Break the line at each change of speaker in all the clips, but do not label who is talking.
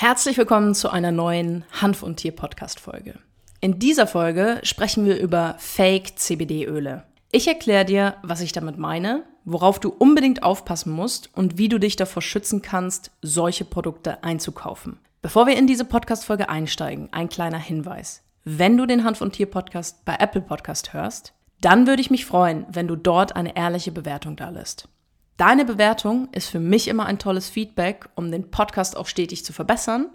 Herzlich willkommen zu einer neuen Hanf- und Tier-Podcast-Folge. In dieser Folge sprechen wir über Fake-CBD-Öle. Ich erkläre dir, was ich damit meine, worauf du unbedingt aufpassen musst und wie du dich davor schützen kannst, solche Produkte einzukaufen. Bevor wir in diese Podcast-Folge einsteigen, ein kleiner Hinweis. Wenn du den Hanf- und Tier-Podcast bei Apple Podcast hörst, dann würde ich mich freuen, wenn du dort eine ehrliche Bewertung da lässt. Deine Bewertung ist für mich immer ein tolles Feedback, um den Podcast auch stetig zu verbessern.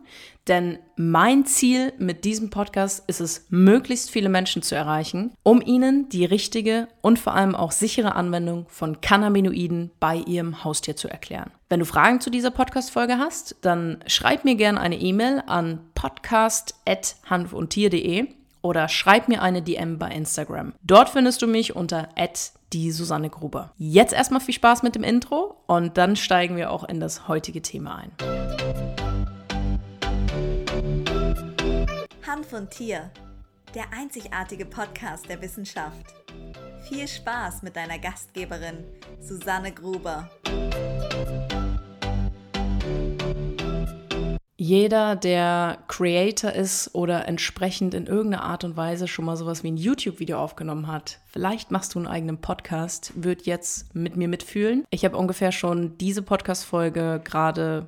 Denn mein Ziel mit diesem Podcast ist es, möglichst viele Menschen zu erreichen, um ihnen die richtige und vor allem auch sichere Anwendung von Cannabinoiden bei ihrem Haustier zu erklären. Wenn du Fragen zu dieser Podcast-Folge hast, dann schreib mir gerne eine E-Mail an podcast.hanfundtier.de oder schreib mir eine DM bei Instagram. Dort findest du mich unter die Susanne Gruber. Jetzt erstmal viel Spaß mit dem Intro und dann steigen wir auch in das heutige Thema ein.
Hanf und Tier, der einzigartige Podcast der Wissenschaft. Viel Spaß mit deiner Gastgeberin Susanne Gruber.
Jeder, der Creator ist oder entsprechend in irgendeiner Art und Weise schon mal sowas wie ein YouTube-Video aufgenommen hat, vielleicht machst du einen eigenen Podcast, wird jetzt mit mir mitfühlen. Ich habe ungefähr schon diese Podcast-Folge gerade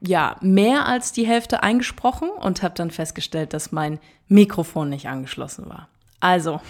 ja, mehr als die Hälfte eingesprochen und habe dann festgestellt, dass mein Mikrofon nicht angeschlossen war. Also,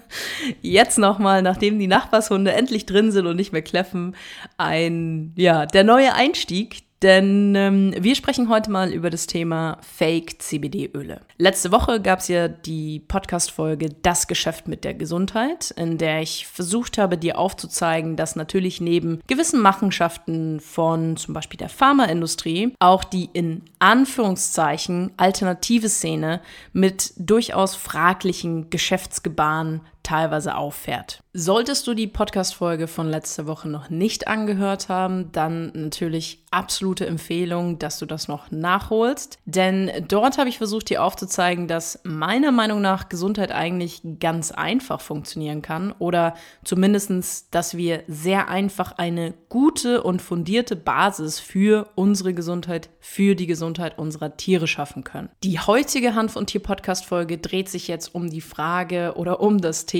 jetzt nochmal, nachdem die Nachbarshunde endlich drin sind und nicht mehr kläffen, ein, ja, der neue Einstieg, denn ähm, wir sprechen heute mal über das Thema Fake CBD-Öle. Letzte Woche gab es ja die Podcast-Folge Das Geschäft mit der Gesundheit, in der ich versucht habe, dir aufzuzeigen, dass natürlich neben gewissen Machenschaften von zum Beispiel der Pharmaindustrie auch die in Anführungszeichen alternative Szene mit durchaus fraglichen Geschäftsgebaren teilweise auffährt. Solltest du die Podcast-Folge von letzter Woche noch nicht angehört haben, dann natürlich absolute Empfehlung, dass du das noch nachholst. Denn dort habe ich versucht, dir aufzuzeigen, dass meiner Meinung nach Gesundheit eigentlich ganz einfach funktionieren kann oder zumindestens, dass wir sehr einfach eine gute und fundierte Basis für unsere Gesundheit, für die Gesundheit unserer Tiere schaffen können. Die heutige Hanf- und Tier-Podcast-Folge dreht sich jetzt um die Frage oder um das Thema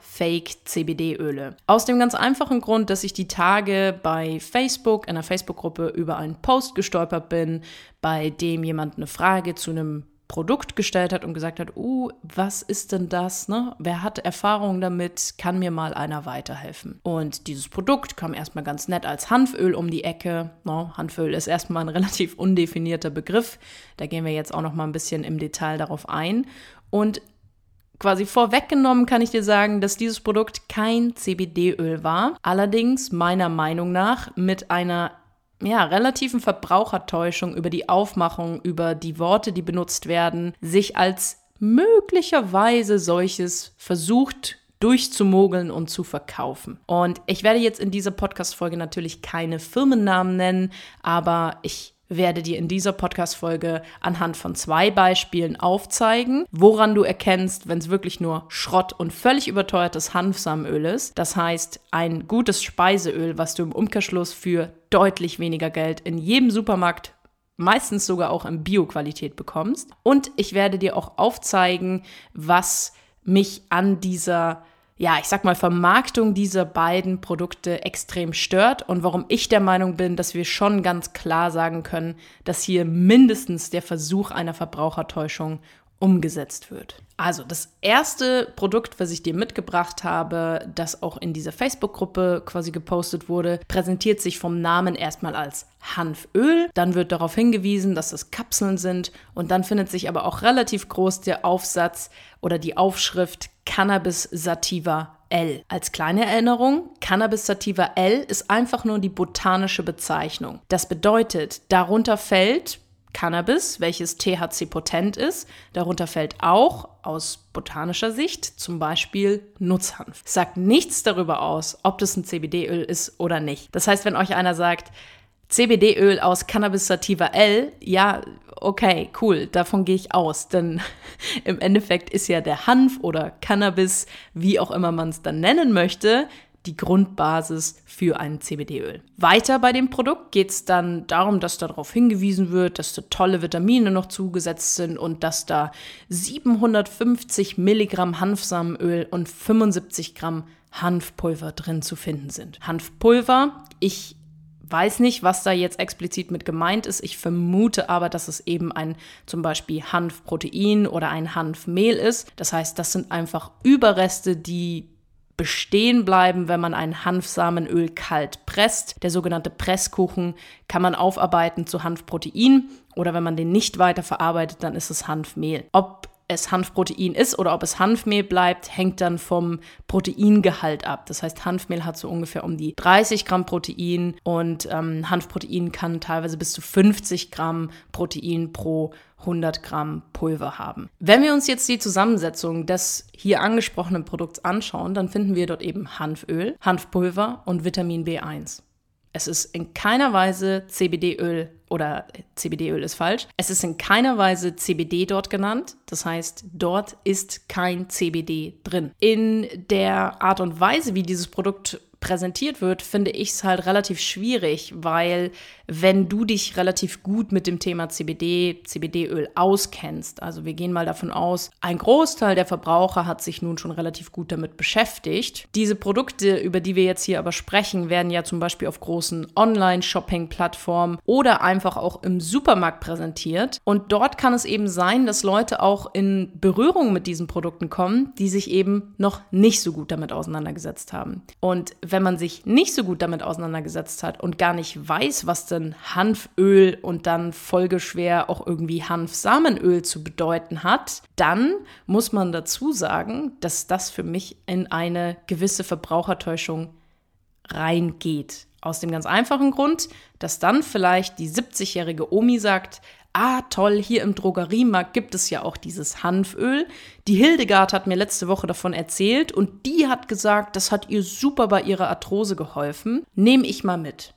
Fake CBD-Öle. Aus dem ganz einfachen Grund, dass ich die Tage bei Facebook, in einer Facebook-Gruppe, über einen Post gestolpert bin, bei dem jemand eine Frage zu einem Produkt gestellt hat und gesagt hat, uh, was ist denn das? Ne? Wer hat Erfahrung damit? Kann mir mal einer weiterhelfen? Und dieses Produkt kam erstmal ganz nett als Hanföl um die Ecke. No, ne? Hanföl ist erstmal ein relativ undefinierter Begriff. Da gehen wir jetzt auch noch mal ein bisschen im Detail darauf ein. Und quasi vorweggenommen kann ich dir sagen, dass dieses Produkt kein CBD-Öl war. Allerdings meiner Meinung nach mit einer ja, relativen Verbrauchertäuschung über die Aufmachung, über die Worte, die benutzt werden, sich als möglicherweise solches versucht durchzumogeln und zu verkaufen. Und ich werde jetzt in dieser Podcast-Folge natürlich keine Firmennamen nennen, aber ich werde dir in dieser Podcast-Folge anhand von zwei Beispielen aufzeigen, woran du erkennst, wenn es wirklich nur Schrott und völlig überteuertes Hanfsamenöl ist. Das heißt, ein gutes Speiseöl, was du im Umkehrschluss für deutlich weniger Geld in jedem Supermarkt meistens sogar auch in Bio-Qualität bekommst. Und ich werde dir auch aufzeigen, was mich an dieser ja, ich sag mal, Vermarktung dieser beiden Produkte extrem stört und warum ich der Meinung bin, dass wir schon ganz klar sagen können, dass hier mindestens der Versuch einer Verbrauchertäuschung umgesetzt wird. Also das erste Produkt, was ich dir mitgebracht habe, das auch in dieser Facebook-Gruppe quasi gepostet wurde, präsentiert sich vom Namen erstmal als Hanföl. Dann wird darauf hingewiesen, dass es Kapseln sind und dann findet sich aber auch relativ groß der Aufsatz oder die Aufschrift Cannabis Sativa L. Als kleine Erinnerung, Cannabis Sativa L ist einfach nur die botanische Bezeichnung. Das bedeutet, darunter fällt Cannabis, welches THC-potent ist. Darunter fällt auch aus botanischer Sicht zum Beispiel Nutzhanf. Sagt nichts darüber aus, ob das ein CBD-Öl ist oder nicht. Das heißt, wenn euch einer sagt, CBD-Öl aus Cannabis sativa L, ja, okay, cool, davon gehe ich aus. Denn im Endeffekt ist ja der Hanf oder Cannabis, wie auch immer man es dann nennen möchte, die Grundbasis für ein CBD-Öl. Weiter bei dem Produkt geht es dann darum, dass darauf hingewiesen wird, dass da tolle Vitamine noch zugesetzt sind und dass da 750 Milligramm Hanfsamenöl und 75 Gramm Hanfpulver drin zu finden sind. Hanfpulver, ich weiß nicht, was da jetzt explizit mit gemeint ist. Ich vermute aber, dass es eben ein zum Beispiel Hanfprotein oder ein Hanfmehl ist. Das heißt, das sind einfach Überreste, die bestehen bleiben, wenn man ein Hanfsamenöl kalt presst. Der sogenannte Presskuchen kann man aufarbeiten zu Hanfprotein oder wenn man den nicht weiter verarbeitet, dann ist es Hanfmehl. Ob es Hanfprotein ist oder ob es Hanfmehl bleibt, hängt dann vom Proteingehalt ab. Das heißt, Hanfmehl hat so ungefähr um die 30 Gramm Protein und ähm, Hanfprotein kann teilweise bis zu 50 Gramm Protein pro 100 Gramm Pulver haben. Wenn wir uns jetzt die Zusammensetzung des hier angesprochenen Produkts anschauen, dann finden wir dort eben Hanföl, Hanfpulver und Vitamin B1. Es ist in keiner Weise CBD-Öl oder CBD-Öl ist falsch. Es ist in keiner Weise CBD dort genannt. Das heißt, dort ist kein CBD drin. In der Art und Weise, wie dieses Produkt präsentiert wird, finde ich es halt relativ schwierig, weil wenn du dich relativ gut mit dem Thema CBD, CBD-Öl auskennst, also wir gehen mal davon aus, ein Großteil der Verbraucher hat sich nun schon relativ gut damit beschäftigt. Diese Produkte, über die wir jetzt hier aber sprechen, werden ja zum Beispiel auf großen Online-Shopping-Plattformen oder einfach auch im Supermarkt präsentiert. Und dort kann es eben sein, dass Leute auch in Berührung mit diesen Produkten kommen, die sich eben noch nicht so gut damit auseinandergesetzt haben. Und wenn man sich nicht so gut damit auseinandergesetzt hat und gar nicht weiß, was denn Hanföl und dann folgeschwer auch irgendwie Hanfsamenöl zu bedeuten hat, dann muss man dazu sagen, dass das für mich in eine gewisse Verbrauchertäuschung reingeht. Aus dem ganz einfachen Grund, dass dann vielleicht die 70-jährige Omi sagt, ah toll, hier im Drogeriemarkt gibt es ja auch dieses Hanföl. Die Hildegard hat mir letzte Woche davon erzählt und die hat gesagt, das hat ihr super bei ihrer Arthrose geholfen. Nehme ich mal mit.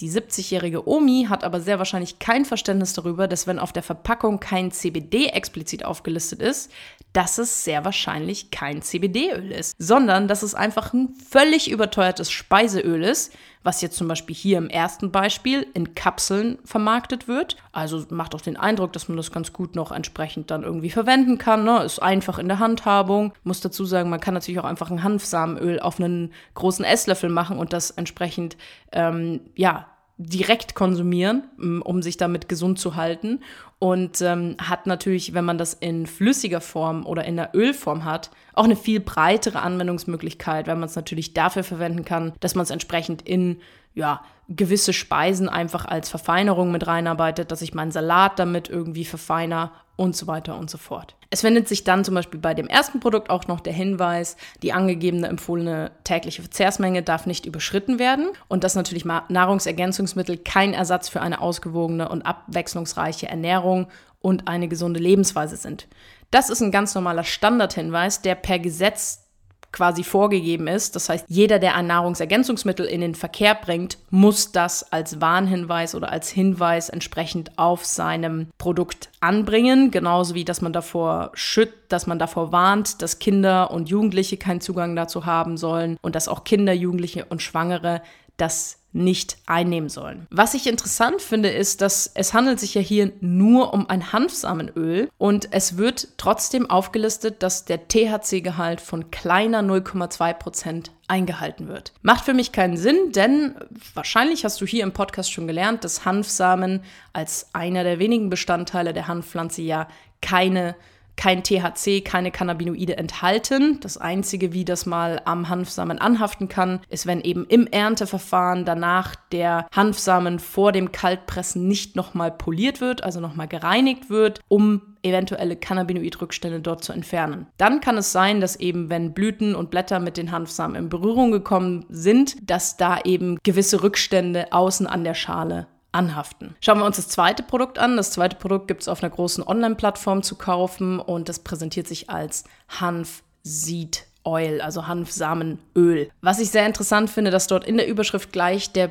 Die 70-jährige Omi hat aber sehr wahrscheinlich kein Verständnis darüber, dass wenn auf der Verpackung kein CBD explizit aufgelistet ist, dass es sehr wahrscheinlich kein CBD-Öl ist, sondern dass es einfach ein völlig überteuertes Speiseöl ist, was jetzt zum Beispiel hier im ersten Beispiel in Kapseln vermarktet wird. Also macht auch den Eindruck, dass man das ganz gut noch entsprechend dann irgendwie verwenden kann. Ne? Ist einfach in der Handhabung. Muss dazu sagen, man kann natürlich auch einfach ein Hanfsamenöl auf einen großen Esslöffel machen und das entsprechend, ähm, ja, direkt konsumieren, um sich damit gesund zu halten. Und ähm, hat natürlich, wenn man das in flüssiger Form oder in der Ölform hat, auch eine viel breitere Anwendungsmöglichkeit, weil man es natürlich dafür verwenden kann, dass man es entsprechend in ja, gewisse Speisen einfach als Verfeinerung mit reinarbeitet, dass ich meinen Salat damit irgendwie verfeiner und so weiter und so fort. Es findet sich dann zum Beispiel bei dem ersten Produkt auch noch der Hinweis, die angegebene empfohlene tägliche Verzehrsmenge darf nicht überschritten werden und dass natürlich Nahrungsergänzungsmittel kein Ersatz für eine ausgewogene und abwechslungsreiche Ernährung und eine gesunde Lebensweise sind. Das ist ein ganz normaler Standardhinweis, der per Gesetz quasi vorgegeben ist. Das heißt, jeder, der ein Nahrungsergänzungsmittel in den Verkehr bringt, muss das als Warnhinweis oder als Hinweis entsprechend auf seinem Produkt anbringen. Genauso wie, dass man davor schützt, dass man davor warnt, dass Kinder und Jugendliche keinen Zugang dazu haben sollen und dass auch Kinder, Jugendliche und Schwangere das nicht einnehmen sollen. Was ich interessant finde, ist, dass es handelt sich ja hier nur um ein Hanfsamenöl und es wird trotzdem aufgelistet, dass der THC-Gehalt von kleiner 0,2 Prozent eingehalten wird. Macht für mich keinen Sinn, denn wahrscheinlich hast du hier im Podcast schon gelernt, dass Hanfsamen als einer der wenigen Bestandteile der Hanfpflanze ja keine kein THC, keine Cannabinoide enthalten. Das Einzige, wie das mal am Hanfsamen anhaften kann, ist, wenn eben im Ernteverfahren danach der Hanfsamen vor dem Kaltpressen nicht nochmal poliert wird, also nochmal gereinigt wird, um eventuelle Cannabinoidrückstände dort zu entfernen. Dann kann es sein, dass eben, wenn Blüten und Blätter mit den Hanfsamen in Berührung gekommen sind, dass da eben gewisse Rückstände außen an der Schale anhaften. Schauen wir uns das zweite Produkt an. Das zweite Produkt gibt es auf einer großen Online-Plattform zu kaufen und das präsentiert sich als Hanf Seed Oil, also Hanfsamenöl. Was ich sehr interessant finde, dass dort in der Überschrift gleich der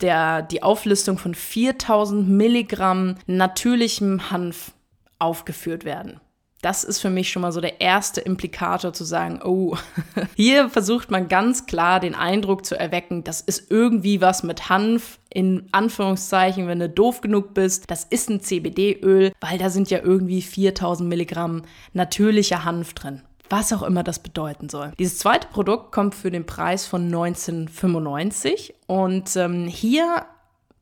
der, die Auflistung von 4000 Milligramm natürlichem Hanf aufgeführt werden. Das ist für mich schon mal so der erste Implikator zu sagen, oh, hier versucht man ganz klar den Eindruck zu erwecken, das ist irgendwie was mit Hanf, in Anführungszeichen, wenn du doof genug bist, das ist ein CBD-Öl, weil da sind ja irgendwie 4000 Milligramm natürlicher Hanf drin was auch immer das bedeuten soll. Dieses zweite Produkt kommt für den Preis von 1995 und ähm, hier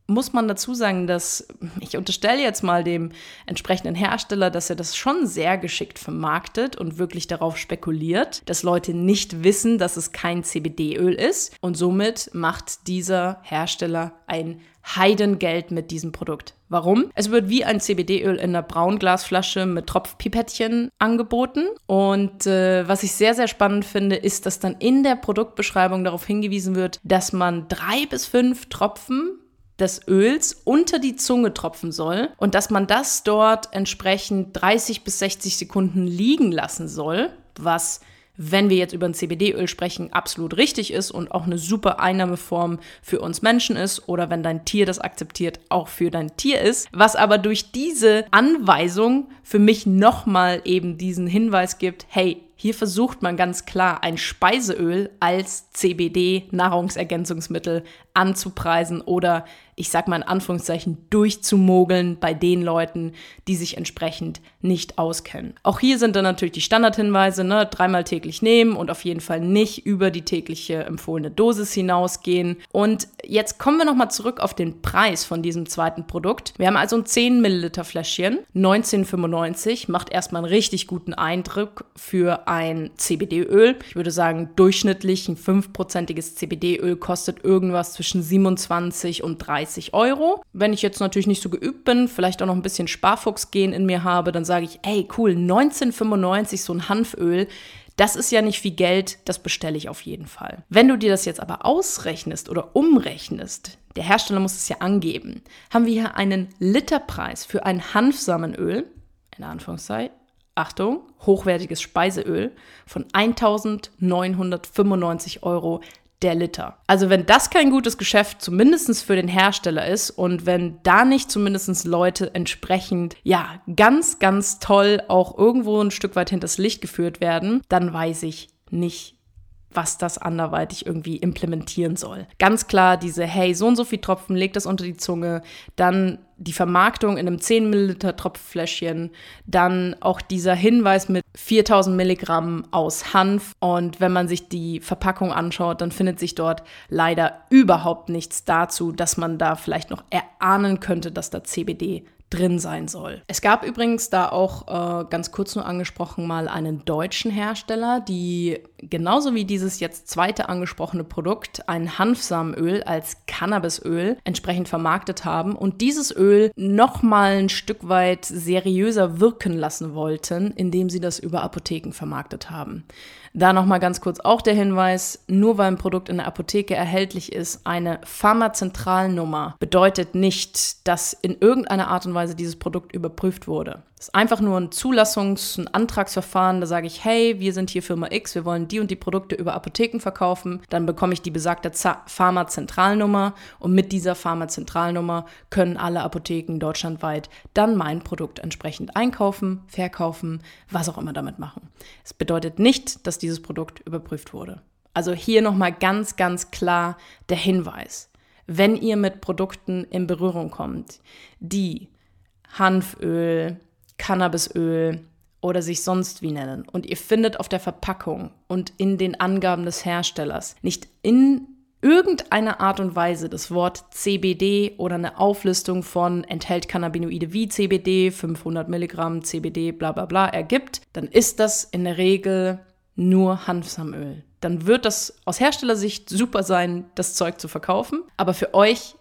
muss man dazu sagen, dass ich unterstelle jetzt mal dem entsprechenden Hersteller, dass er das schon sehr geschickt vermarktet und wirklich darauf spekuliert, dass Leute nicht wissen, dass es kein CBD-Öl ist. Und somit macht dieser Hersteller ein Heidengeld mit diesem Produkt. Warum? Es wird wie ein CBD-Öl in einer Braunglasflasche mit Tropfpipettchen angeboten. Und äh, was ich sehr, sehr spannend finde, ist, dass dann in der Produktbeschreibung darauf hingewiesen wird, dass man drei bis fünf Tropfen des Öls unter die Zunge tropfen soll und dass man das dort entsprechend 30 bis 60 Sekunden liegen lassen soll, was wenn wir jetzt über ein CBD-Öl sprechen, absolut richtig ist und auch eine super Einnahmeform für uns Menschen ist oder wenn dein Tier das akzeptiert, auch für dein Tier ist. Was aber durch diese Anweisung für mich nochmal eben diesen Hinweis gibt, hey, hier versucht man ganz klar ein Speiseöl als CBD-Nahrungsergänzungsmittel anzupreisen oder ich sag mal in Anführungszeichen, durchzumogeln bei den Leuten, die sich entsprechend nicht auskennen. Auch hier sind dann natürlich die Standardhinweise, ne, dreimal täglich nehmen und auf jeden Fall nicht über die tägliche empfohlene Dosis hinausgehen. Und jetzt kommen wir nochmal zurück auf den Preis von diesem zweiten Produkt. Wir haben also ein 10 Milliliter Fläschchen, 1995, macht erstmal einen richtig guten Eindruck für ein CBD-Öl. Ich würde sagen, durchschnittlich ein 5%iges CBD-Öl kostet irgendwas zwischen 27 und 30 30 Euro. Wenn ich jetzt natürlich nicht so geübt bin, vielleicht auch noch ein bisschen Sparfuchsgehen in mir habe, dann sage ich, ey, cool, 1995 so ein Hanföl. Das ist ja nicht viel Geld, das bestelle ich auf jeden Fall. Wenn du dir das jetzt aber ausrechnest oder umrechnest, der Hersteller muss es ja angeben, haben wir hier einen Literpreis für ein Hanfsamenöl, in Anführungszeichen, Achtung, hochwertiges Speiseöl von 1995 Euro der Liter. Also wenn das kein gutes Geschäft zumindest für den Hersteller ist und wenn da nicht zumindest Leute entsprechend, ja, ganz, ganz toll auch irgendwo ein Stück weit hinters Licht geführt werden, dann weiß ich nicht, was das anderweitig irgendwie implementieren soll. Ganz klar diese, hey, so und so viel Tropfen, leg das unter die Zunge, dann die Vermarktung in einem 10 Milliliter Tropffläschchen, dann auch dieser Hinweis mit 4000 Milligramm aus Hanf. Und wenn man sich die Verpackung anschaut, dann findet sich dort leider überhaupt nichts dazu, dass man da vielleicht noch erahnen könnte, dass da CBD drin sein soll. Es gab übrigens da auch äh, ganz kurz nur angesprochen mal einen deutschen Hersteller, die genauso wie dieses jetzt zweite angesprochene Produkt ein Hanfsamenöl als Cannabisöl entsprechend vermarktet haben und dieses Öl noch mal ein Stück weit seriöser wirken lassen wollten, indem sie das über Apotheken vermarktet haben. Da nochmal ganz kurz auch der Hinweis, nur weil ein Produkt in der Apotheke erhältlich ist, eine Pharmazentralnummer bedeutet nicht, dass in irgendeiner Art und Weise dieses Produkt überprüft wurde. Das ist einfach nur ein Zulassungs-, ein Antragsverfahren. Da sage ich, hey, wir sind hier Firma X, wir wollen die und die Produkte über Apotheken verkaufen. Dann bekomme ich die besagte Pharmazentralnummer und mit dieser Pharmazentralnummer können alle Apotheken deutschlandweit dann mein Produkt entsprechend einkaufen, verkaufen, was auch immer damit machen. Es bedeutet nicht, dass dieses Produkt überprüft wurde. Also hier nochmal ganz, ganz klar der Hinweis. Wenn ihr mit Produkten in Berührung kommt, die Hanföl, Cannabisöl oder sich sonst wie nennen und ihr findet auf der Verpackung und in den Angaben des Herstellers nicht in irgendeiner Art und Weise das Wort CBD oder eine Auflistung von enthält Cannabinoide wie CBD, 500 Milligramm CBD, bla bla bla ergibt, dann ist das in der Regel nur Hanfsamöl. Dann wird das aus Herstellersicht super sein, das Zeug zu verkaufen. Aber für euch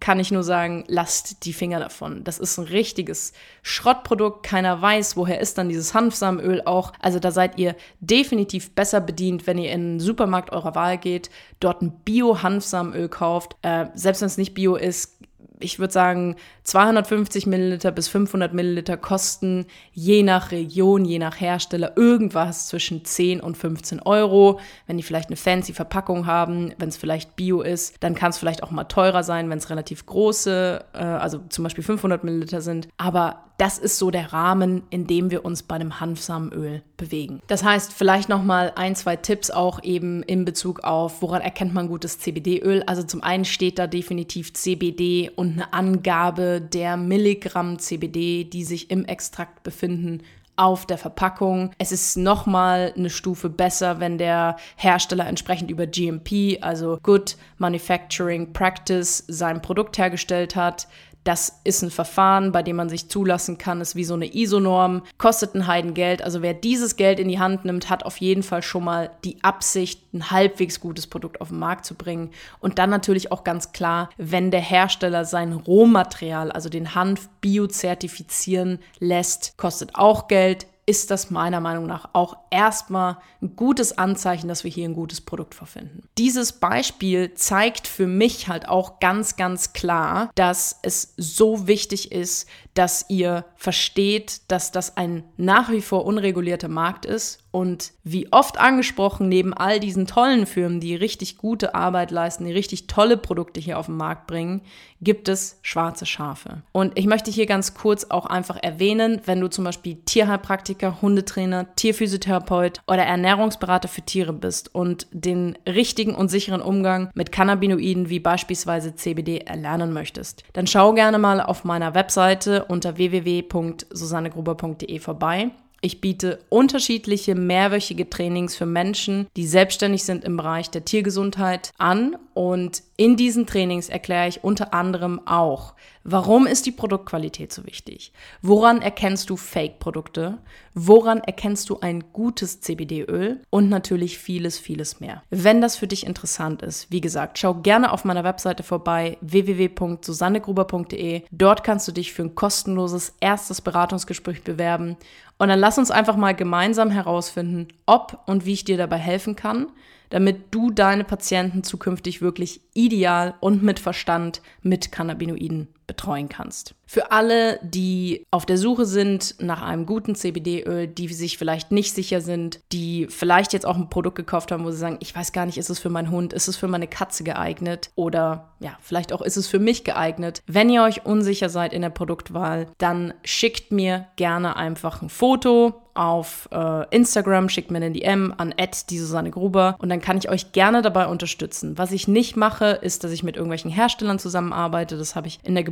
kann ich nur sagen, lasst die Finger davon. Das ist ein richtiges Schrottprodukt. Keiner weiß, woher ist dann dieses Hanfsamenöl auch. Also da seid ihr definitiv besser bedient, wenn ihr in den Supermarkt eurer Wahl geht, dort ein Bio-Hanfsamenöl kauft. Äh, selbst wenn es nicht Bio ist, ich würde sagen, 250 Milliliter bis 500 Milliliter kosten je nach Region, je nach Hersteller irgendwas zwischen 10 und 15 Euro. Wenn die vielleicht eine fancy Verpackung haben, wenn es vielleicht Bio ist, dann kann es vielleicht auch mal teurer sein, wenn es relativ große, äh, also zum Beispiel 500 Milliliter sind. Aber das ist so der Rahmen, in dem wir uns bei einem Hanfsamenöl bewegen. Das heißt, vielleicht noch mal ein, zwei Tipps auch eben in Bezug auf, woran erkennt man gutes CBD-Öl? Also zum einen steht da definitiv CBD und eine Angabe der Milligramm CBD, die sich im Extrakt befinden, auf der Verpackung. Es ist nochmal eine Stufe besser, wenn der Hersteller entsprechend über GMP, also Good Manufacturing Practice, sein Produkt hergestellt hat. Das ist ein Verfahren, bei dem man sich zulassen kann, ist wie so eine ISO-Norm, kostet ein Heidengeld. Also wer dieses Geld in die Hand nimmt, hat auf jeden Fall schon mal die Absicht, ein halbwegs gutes Produkt auf den Markt zu bringen. Und dann natürlich auch ganz klar, wenn der Hersteller sein Rohmaterial, also den Hanf, biozertifizieren lässt, kostet auch Geld, ist das meiner Meinung nach auch erstmal ein gutes Anzeichen, dass wir hier ein gutes Produkt vorfinden. Dieses Beispiel zeigt für mich halt auch ganz, ganz klar, dass es so wichtig ist, dass ihr versteht, dass das ein nach wie vor unregulierter Markt ist und wie oft angesprochen, neben all diesen tollen Firmen, die richtig gute Arbeit leisten, die richtig tolle Produkte hier auf den Markt bringen, gibt es schwarze Schafe. Und ich möchte hier ganz kurz auch einfach erwähnen, wenn du zum Beispiel Tierheilpraktiker, Hundetrainer, Tierphysiotherapeut oder Ernährungsberater für Tiere bist und den richtigen und sicheren Umgang mit Cannabinoiden wie beispielsweise CBD erlernen möchtest, dann schau gerne mal auf meiner Webseite unter www.susannegruber.de vorbei. Ich biete unterschiedliche mehrwöchige Trainings für Menschen, die selbstständig sind im Bereich der Tiergesundheit an. Und in diesen Trainings erkläre ich unter anderem auch, warum ist die Produktqualität so wichtig? Woran erkennst du Fake-Produkte? Woran erkennst du ein gutes CBD-Öl? Und natürlich vieles, vieles mehr. Wenn das für dich interessant ist, wie gesagt, schau gerne auf meiner Webseite vorbei www.susannegruber.de. Dort kannst du dich für ein kostenloses erstes Beratungsgespräch bewerben und dann lass uns einfach mal gemeinsam herausfinden, ob und wie ich dir dabei helfen kann, damit du deine Patienten zukünftig wirklich ideal und mit Verstand mit Cannabinoiden betreuen kannst. Für alle, die auf der Suche sind nach einem guten CBD-Öl, die sich vielleicht nicht sicher sind, die vielleicht jetzt auch ein Produkt gekauft haben, wo sie sagen, ich weiß gar nicht, ist es für meinen Hund, ist es für meine Katze geeignet oder ja, vielleicht auch ist es für mich geeignet. Wenn ihr euch unsicher seid in der Produktwahl, dann schickt mir gerne einfach ein Foto auf äh, Instagram, schickt mir eine DM an die Susanne Gruber und dann kann ich euch gerne dabei unterstützen. Was ich nicht mache, ist, dass ich mit irgendwelchen Herstellern zusammenarbeite. Das habe ich in der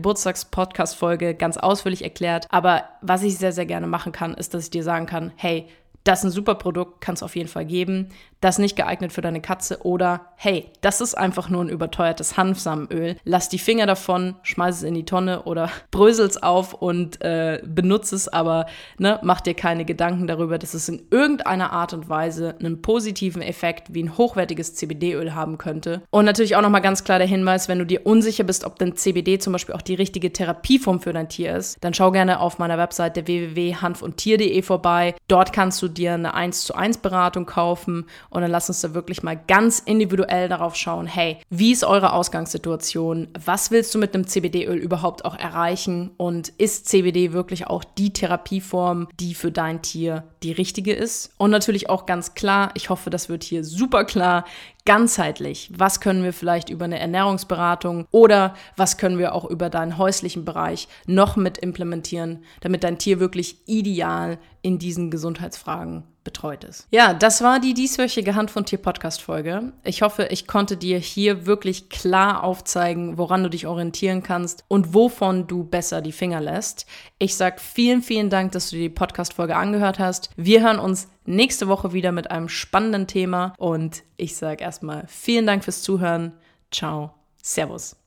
Geburtstags-Podcast-Folge ganz ausführlich erklärt. Aber was ich sehr, sehr gerne machen kann, ist, dass ich dir sagen kann, hey, das ist ein super Produkt, kann es auf jeden Fall geben das nicht geeignet für deine Katze oder hey, das ist einfach nur ein überteuertes Hanfsamenöl. Lass die Finger davon, schmeiß es in die Tonne oder brösel es auf und äh, benutze es, aber ne, mach dir keine Gedanken darüber, dass es in irgendeiner Art und Weise einen positiven Effekt wie ein hochwertiges CBD-Öl haben könnte. Und natürlich auch nochmal ganz klar der Hinweis, wenn du dir unsicher bist, ob denn CBD zum Beispiel auch die richtige Therapieform für dein Tier ist, dann schau gerne auf meiner Webseite www.hanfundtier.de vorbei. Dort kannst du dir eine 1 zu 1 Beratung kaufen und dann lass uns da wirklich mal ganz individuell darauf schauen, hey, wie ist eure Ausgangssituation? Was willst du mit einem CBD-Öl überhaupt auch erreichen? Und ist CBD wirklich auch die Therapieform, die für dein Tier die richtige ist? Und natürlich auch ganz klar, ich hoffe, das wird hier super klar, ganzheitlich. Was können wir vielleicht über eine Ernährungsberatung oder was können wir auch über deinen häuslichen Bereich noch mit implementieren, damit dein Tier wirklich ideal in diesen Gesundheitsfragen betreut ist. Ja, das war die dieswöchige Hand von Tier Podcast Folge. Ich hoffe, ich konnte dir hier wirklich klar aufzeigen, woran du dich orientieren kannst und wovon du besser die Finger lässt. Ich sag vielen, vielen Dank, dass du die Podcast Folge angehört hast. Wir hören uns nächste Woche wieder mit einem spannenden Thema und ich sage erstmal vielen Dank fürs Zuhören. Ciao. Servus.